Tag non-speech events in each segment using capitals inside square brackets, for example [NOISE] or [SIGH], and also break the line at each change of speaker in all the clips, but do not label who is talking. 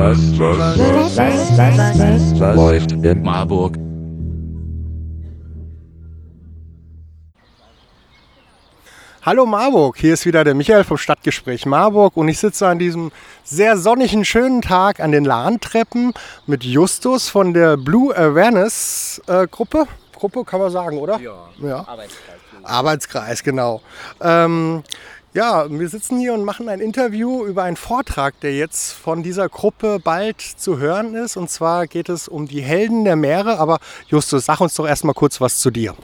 was, was, was, was, was läuft in Marburg?
Hallo Marburg, hier ist wieder der Michael vom Stadtgespräch Marburg und ich sitze an diesem sehr sonnigen, schönen Tag an den Lahntreppen mit Justus von der Blue Awareness äh, Gruppe. Gruppe kann man sagen, oder?
Ja,
Ja.
Arbeitskreis. genau.
Arbeitskreis, genau. Ähm, ja, wir sitzen hier und machen ein Interview über einen Vortrag, der jetzt von dieser Gruppe bald zu hören ist. Und zwar geht es um die Helden der Meere. Aber Justus, sag uns doch erstmal kurz was zu dir.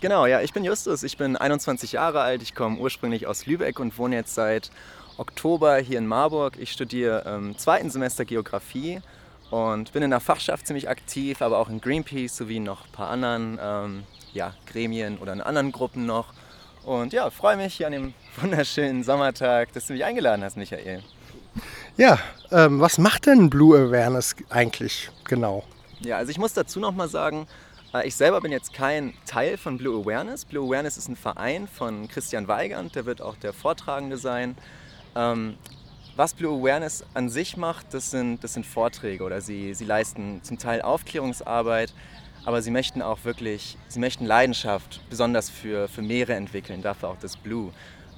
Genau, ja, ich bin Justus, ich bin 21 Jahre alt, ich komme ursprünglich aus Lübeck und wohne jetzt seit Oktober hier in Marburg. Ich studiere im zweiten Semester Geografie und bin in der Fachschaft ziemlich aktiv, aber auch in Greenpeace sowie noch ein paar anderen ähm, ja, Gremien oder in anderen Gruppen noch. Und ja, freue mich hier an dem [LAUGHS] wunderschönen Sommertag, dass du mich eingeladen hast, Michael.
Ja, ähm, was macht denn Blue Awareness eigentlich genau?
Ja, also ich muss dazu noch mal sagen, äh, ich selber bin jetzt kein Teil von Blue Awareness. Blue Awareness ist ein Verein von Christian Weigand, der wird auch der Vortragende sein. Ähm, was Blue Awareness an sich macht, das sind, das sind Vorträge oder sie, sie leisten zum Teil Aufklärungsarbeit, aber sie möchten auch wirklich, sie möchten Leidenschaft besonders für, für Meere entwickeln, dafür auch das Blue.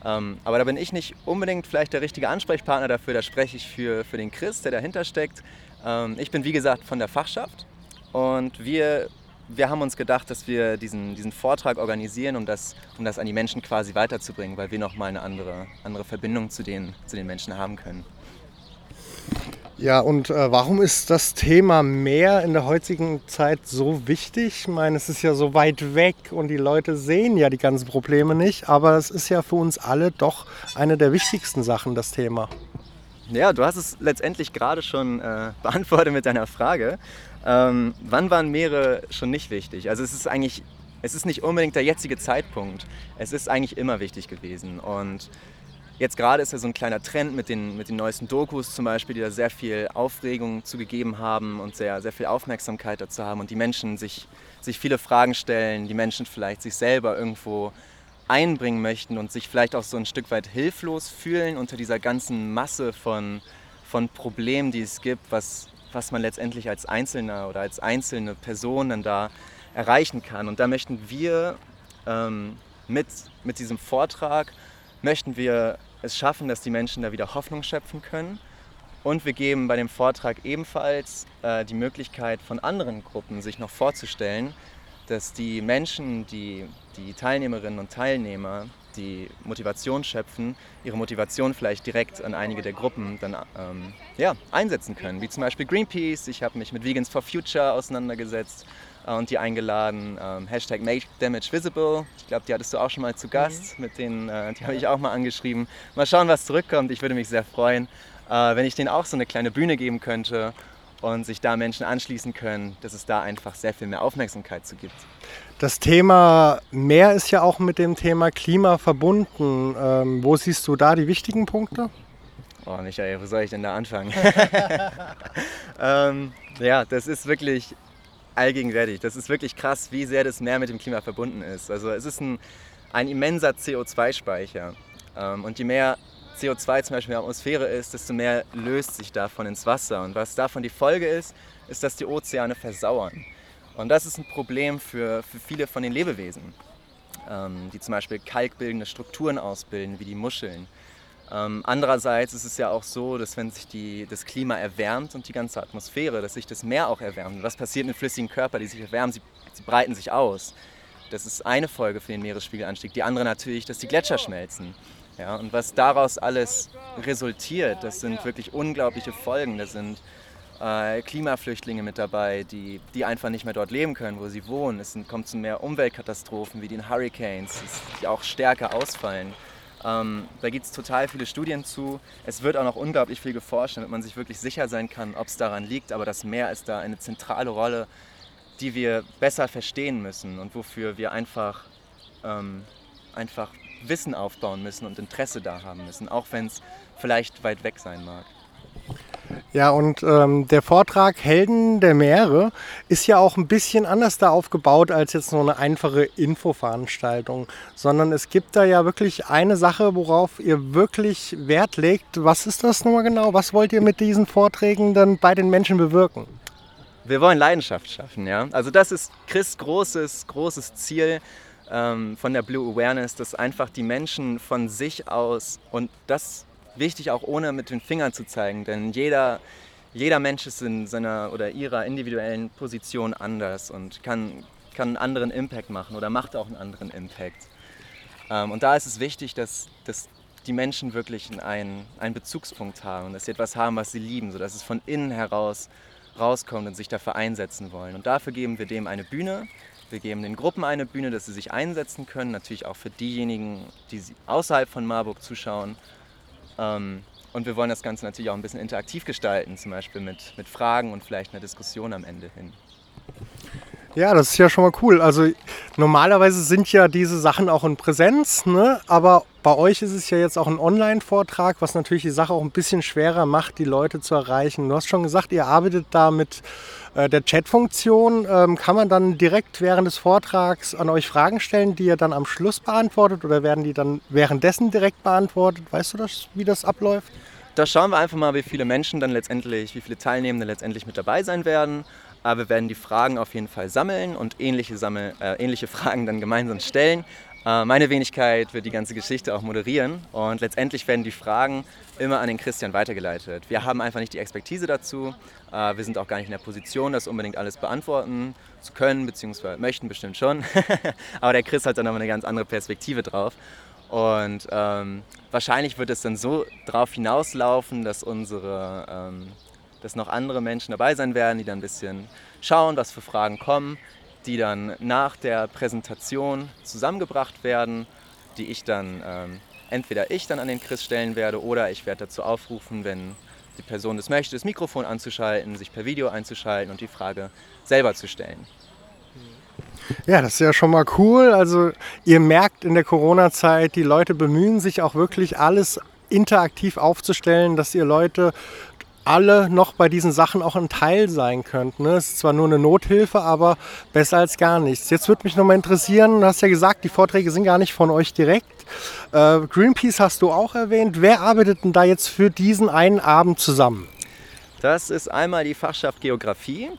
Ähm, aber da bin ich nicht unbedingt vielleicht der richtige Ansprechpartner dafür, da spreche ich für, für den Chris, der dahinter steckt. Ähm, ich bin wie gesagt von der Fachschaft und wir, wir haben uns gedacht, dass wir diesen, diesen Vortrag organisieren, um das, um das an die Menschen quasi weiterzubringen, weil wir nochmal eine andere, andere Verbindung zu den, zu den Menschen haben können.
Ja, und äh, warum ist das Thema Meer in der heutigen Zeit so wichtig? Ich meine, es ist ja so weit weg und die Leute sehen ja die ganzen Probleme nicht, aber es ist ja für uns alle doch eine der wichtigsten Sachen, das Thema.
Ja, du hast es letztendlich gerade schon äh, [LAUGHS] beantwortet mit deiner Frage. Ähm, wann waren Meere schon nicht wichtig? Also es ist eigentlich, es ist nicht unbedingt der jetzige Zeitpunkt. Es ist eigentlich immer wichtig gewesen. Und jetzt gerade ist ja so ein kleiner Trend mit den, mit den neuesten Dokus zum Beispiel, die da sehr viel Aufregung zugegeben haben und sehr, sehr viel Aufmerksamkeit dazu haben und die Menschen sich, sich viele Fragen stellen, die Menschen vielleicht sich selber irgendwo einbringen möchten und sich vielleicht auch so ein Stück weit hilflos fühlen unter dieser ganzen Masse von, von Problemen, die es gibt, was, was man letztendlich als Einzelner oder als einzelne Person dann da erreichen kann. Und da möchten wir ähm, mit, mit diesem Vortrag, möchten wir es schaffen, dass die Menschen da wieder Hoffnung schöpfen können. Und wir geben bei dem Vortrag ebenfalls äh, die Möglichkeit von anderen Gruppen sich noch vorzustellen, dass die Menschen, die, die Teilnehmerinnen und Teilnehmer, die Motivation schöpfen, ihre Motivation vielleicht direkt an einige der Gruppen dann ähm, ja, einsetzen können. Wie zum Beispiel Greenpeace. Ich habe mich mit Vegans for Future auseinandergesetzt und die eingeladen. Ähm, Hashtag Make Damage Visible. Ich glaube, die hattest du auch schon mal zu Gast. Mit denen, äh, die habe ich auch mal angeschrieben. Mal schauen, was zurückkommt. Ich würde mich sehr freuen, äh, wenn ich denen auch so eine kleine Bühne geben könnte und sich da Menschen anschließen können, dass es da einfach sehr viel mehr Aufmerksamkeit zu gibt.
Das Thema Meer ist ja auch mit dem Thema Klima verbunden. Ähm, wo siehst du da die wichtigen Punkte?
Oh, Michael, wo soll ich denn da anfangen? [LAUGHS] ähm, ja, das ist wirklich allgegenwärtig. Das ist wirklich krass, wie sehr das Meer mit dem Klima verbunden ist. Also es ist ein, ein immenser CO2-Speicher. Ähm, und je mehr CO2 zum Beispiel in der Atmosphäre ist, desto mehr löst sich davon ins Wasser. Und was davon die Folge ist, ist, dass die Ozeane versauern. Und das ist ein Problem für, für viele von den Lebewesen, ähm, die zum Beispiel kalkbildende Strukturen ausbilden, wie die Muscheln. Ähm, andererseits ist es ja auch so, dass wenn sich die, das Klima erwärmt und die ganze Atmosphäre, dass sich das Meer auch erwärmt. Was passiert mit flüssigen Körpern, die sich erwärmen? Sie, sie breiten sich aus. Das ist eine Folge für den Meeresspiegelanstieg. Die andere natürlich, dass die Gletscher schmelzen. Ja, und was daraus alles resultiert, das sind wirklich unglaubliche Folgen. Da sind äh, Klimaflüchtlinge mit dabei, die, die einfach nicht mehr dort leben können, wo sie wohnen. Es sind, kommt zu mehr Umweltkatastrophen wie den Hurricanes, die auch stärker ausfallen. Ähm, da gibt es total viele Studien zu. Es wird auch noch unglaublich viel geforscht, damit man sich wirklich sicher sein kann, ob es daran liegt. Aber das Meer ist da eine zentrale Rolle, die wir besser verstehen müssen und wofür wir einfach, ähm, einfach Wissen aufbauen müssen und Interesse da haben müssen, auch wenn es vielleicht weit weg sein mag.
Ja, und ähm, der Vortrag Helden der Meere ist ja auch ein bisschen anders da aufgebaut als jetzt nur eine einfache Infoveranstaltung, sondern es gibt da ja wirklich eine Sache, worauf ihr wirklich Wert legt. Was ist das nochmal genau? Was wollt ihr mit diesen Vorträgen dann bei den Menschen bewirken?
Wir wollen Leidenschaft schaffen, ja. Also das ist Chris großes, großes Ziel ähm, von der Blue Awareness, dass einfach die Menschen von sich aus und das wichtig auch ohne mit den Fingern zu zeigen, denn jeder, jeder Mensch ist in seiner oder ihrer individuellen Position anders und kann, kann einen anderen Impact machen oder macht auch einen anderen Impact. Ähm, und da ist es wichtig, dass, dass die Menschen wirklich einen, einen Bezugspunkt haben, dass sie etwas haben, was sie lieben, sodass es von innen heraus rauskommt und sich dafür einsetzen wollen. Und dafür geben wir dem eine Bühne. Wir geben den Gruppen eine Bühne, dass sie sich einsetzen können, natürlich auch für diejenigen, die außerhalb von Marburg zuschauen und wir wollen das Ganze natürlich auch ein bisschen interaktiv gestalten, zum Beispiel mit, mit Fragen und vielleicht einer Diskussion am Ende hin.
Ja, das ist ja schon mal cool. Also normalerweise sind ja diese Sachen auch in Präsenz, ne? aber bei euch ist es ja jetzt auch ein Online-Vortrag, was natürlich die Sache auch ein bisschen schwerer macht, die Leute zu erreichen. Du hast schon gesagt, ihr arbeitet da mit äh, der Chat-Funktion. Ähm, kann man dann direkt während des Vortrags an euch Fragen stellen, die ihr dann am Schluss beantwortet oder werden die dann währenddessen direkt beantwortet? Weißt du das, wie das abläuft?
Da schauen wir einfach mal, wie viele Menschen dann letztendlich, wie viele Teilnehmende letztendlich mit dabei sein werden. Aber wir werden die Fragen auf jeden Fall sammeln und ähnliche, Sammel, äh, ähnliche [LAUGHS] Fragen dann gemeinsam stellen. Äh, meine Wenigkeit wird die ganze Geschichte auch moderieren und letztendlich werden die Fragen immer an den Christian weitergeleitet. Wir haben einfach nicht die Expertise dazu. Äh, wir sind auch gar nicht in der Position, das unbedingt alles beantworten zu können, beziehungsweise möchten bestimmt schon. [LAUGHS] Aber der Chris hat dann nochmal eine ganz andere Perspektive drauf. Und ähm, wahrscheinlich wird es dann so darauf hinauslaufen, dass unsere ähm, dass noch andere Menschen dabei sein werden, die dann ein bisschen schauen, was für Fragen kommen, die dann nach der Präsentation zusammengebracht werden, die ich dann ähm, entweder ich dann an den Chris stellen werde oder ich werde dazu aufrufen, wenn die Person das möchte, das Mikrofon anzuschalten, sich per Video einzuschalten und die Frage selber zu stellen.
Ja, das ist ja schon mal cool. Also ihr merkt in der Corona-Zeit, die Leute bemühen sich auch wirklich alles interaktiv aufzustellen, dass ihr Leute alle noch bei diesen Sachen auch ein Teil sein könnten. Ne? Es ist zwar nur eine Nothilfe, aber besser als gar nichts. Jetzt würde mich noch mal interessieren, du hast ja gesagt, die Vorträge sind gar nicht von euch direkt. Äh, Greenpeace hast du auch erwähnt. Wer arbeitet denn da jetzt für diesen einen Abend zusammen?
Das ist einmal die Fachschaft Geografie,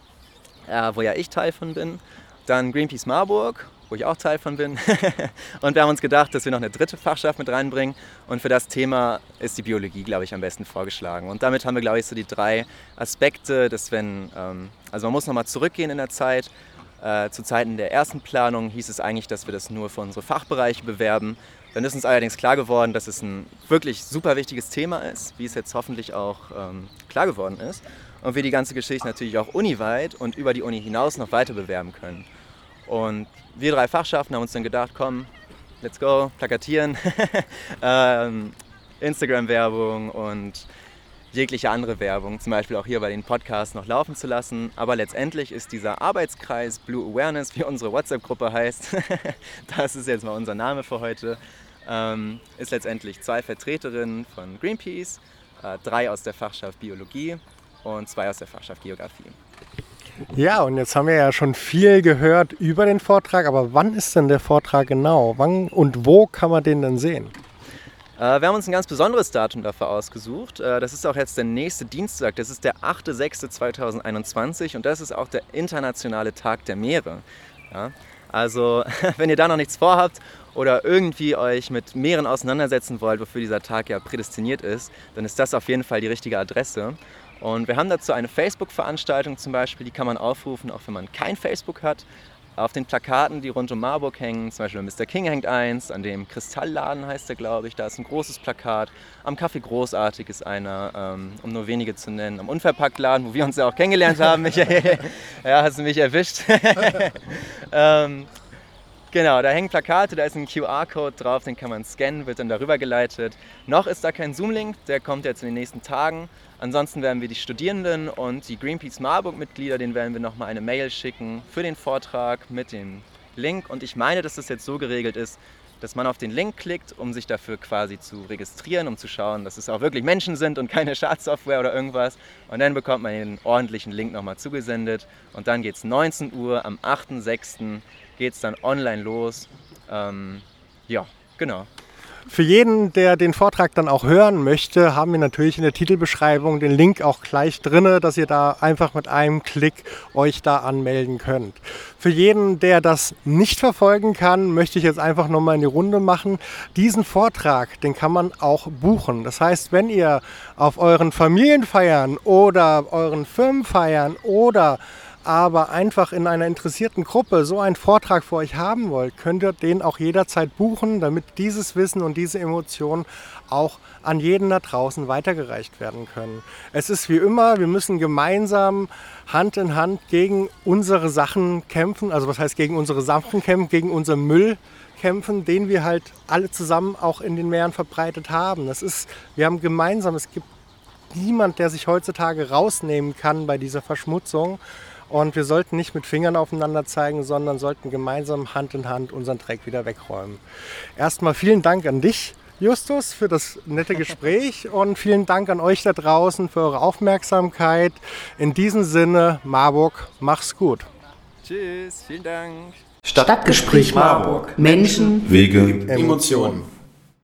äh, wo ja ich Teil von bin. Dann Greenpeace Marburg wo ich auch Teil von bin. [LAUGHS] und wir haben uns gedacht, dass wir noch eine dritte Fachschaft mit reinbringen. Und für das Thema ist die Biologie, glaube ich, am besten vorgeschlagen. Und damit haben wir, glaube ich, so die drei Aspekte, dass wenn, ähm, also man muss nochmal zurückgehen in der Zeit. Äh, zu Zeiten der ersten Planung hieß es eigentlich, dass wir das nur für unsere Fachbereiche bewerben. Dann ist uns allerdings klar geworden, dass es ein wirklich super wichtiges Thema ist, wie es jetzt hoffentlich auch ähm, klar geworden ist. Und wir die ganze Geschichte natürlich auch uniweit und über die Uni hinaus noch weiter bewerben können. Und wir drei Fachschaften haben uns dann gedacht, komm, let's go, plakatieren, [LAUGHS] ähm, Instagram-Werbung und jegliche andere Werbung, zum Beispiel auch hier bei den Podcasts noch laufen zu lassen. Aber letztendlich ist dieser Arbeitskreis Blue Awareness, wie unsere WhatsApp-Gruppe heißt, [LAUGHS] das ist jetzt mal unser Name für heute, ähm, ist letztendlich zwei Vertreterinnen von Greenpeace, äh, drei aus der Fachschaft Biologie und zwei aus der Fachschaft Geografie.
Ja, und jetzt haben wir ja schon viel gehört über den Vortrag, aber wann ist denn der Vortrag genau? Wann und wo kann man den denn sehen?
Äh, wir haben uns ein ganz besonderes Datum dafür ausgesucht. Äh, das ist auch jetzt der nächste Dienstag. Das ist der 8.6.2021 und das ist auch der internationale Tag der Meere. Ja? Also, [LAUGHS] wenn ihr da noch nichts vorhabt oder irgendwie euch mit Meeren auseinandersetzen wollt, wofür dieser Tag ja prädestiniert ist, dann ist das auf jeden Fall die richtige Adresse. Und wir haben dazu eine Facebook-Veranstaltung zum Beispiel, die kann man aufrufen, auch wenn man kein Facebook hat. Auf den Plakaten, die rund um Marburg hängen, zum Beispiel Mr. King hängt eins, an dem Kristallladen heißt der, glaube ich, da ist ein großes Plakat. Am Café Großartig ist einer, ähm, um nur wenige zu nennen. Am Unverpacktladen, wo wir uns ja auch kennengelernt haben, Michael. [LAUGHS] ja, hast du mich erwischt. [LAUGHS] ähm, Genau, da hängen Plakate, da ist ein QR-Code drauf, den kann man scannen, wird dann darüber geleitet. Noch ist da kein Zoom-Link, der kommt jetzt in den nächsten Tagen. Ansonsten werden wir die Studierenden und die Greenpeace Marburg-Mitglieder, denen werden wir nochmal eine Mail schicken für den Vortrag mit dem Link. Und ich meine, dass das jetzt so geregelt ist, dass man auf den Link klickt, um sich dafür quasi zu registrieren, um zu schauen, dass es auch wirklich Menschen sind und keine [LAUGHS] Schadsoftware oder irgendwas. Und dann bekommt man den ordentlichen Link nochmal zugesendet. Und dann geht es 19 Uhr am 8.6. geht es dann online los. Ähm, ja, genau.
Für jeden, der den Vortrag dann auch hören möchte, haben wir natürlich in der Titelbeschreibung den Link auch gleich drinne, dass ihr da einfach mit einem Klick euch da anmelden könnt. Für jeden, der das nicht verfolgen kann, möchte ich jetzt einfach nochmal in die Runde machen. Diesen Vortrag, den kann man auch buchen. Das heißt, wenn ihr auf euren Familienfeiern oder euren Firmenfeiern oder aber einfach in einer interessierten Gruppe so einen Vortrag für euch haben wollt, könnt ihr den auch jederzeit buchen, damit dieses Wissen und diese Emotionen auch an jeden da draußen weitergereicht werden können. Es ist wie immer, wir müssen gemeinsam Hand in Hand gegen unsere Sachen kämpfen, also was heißt gegen unsere Sachen kämpfen, gegen unseren Müll kämpfen, den wir halt alle zusammen auch in den Meeren verbreitet haben. Das ist, wir haben gemeinsam, es gibt niemand, der sich heutzutage rausnehmen kann bei dieser Verschmutzung. Und wir sollten nicht mit Fingern aufeinander zeigen, sondern sollten gemeinsam Hand in Hand unseren Dreck wieder wegräumen. Erstmal vielen Dank an dich, Justus, für das nette [LAUGHS] Gespräch und vielen Dank an euch da draußen für eure Aufmerksamkeit. In diesem Sinne, Marburg, mach's gut.
Tschüss, vielen Dank.
Stadtgespräch Marburg. Menschen,
Wege,
Emotionen.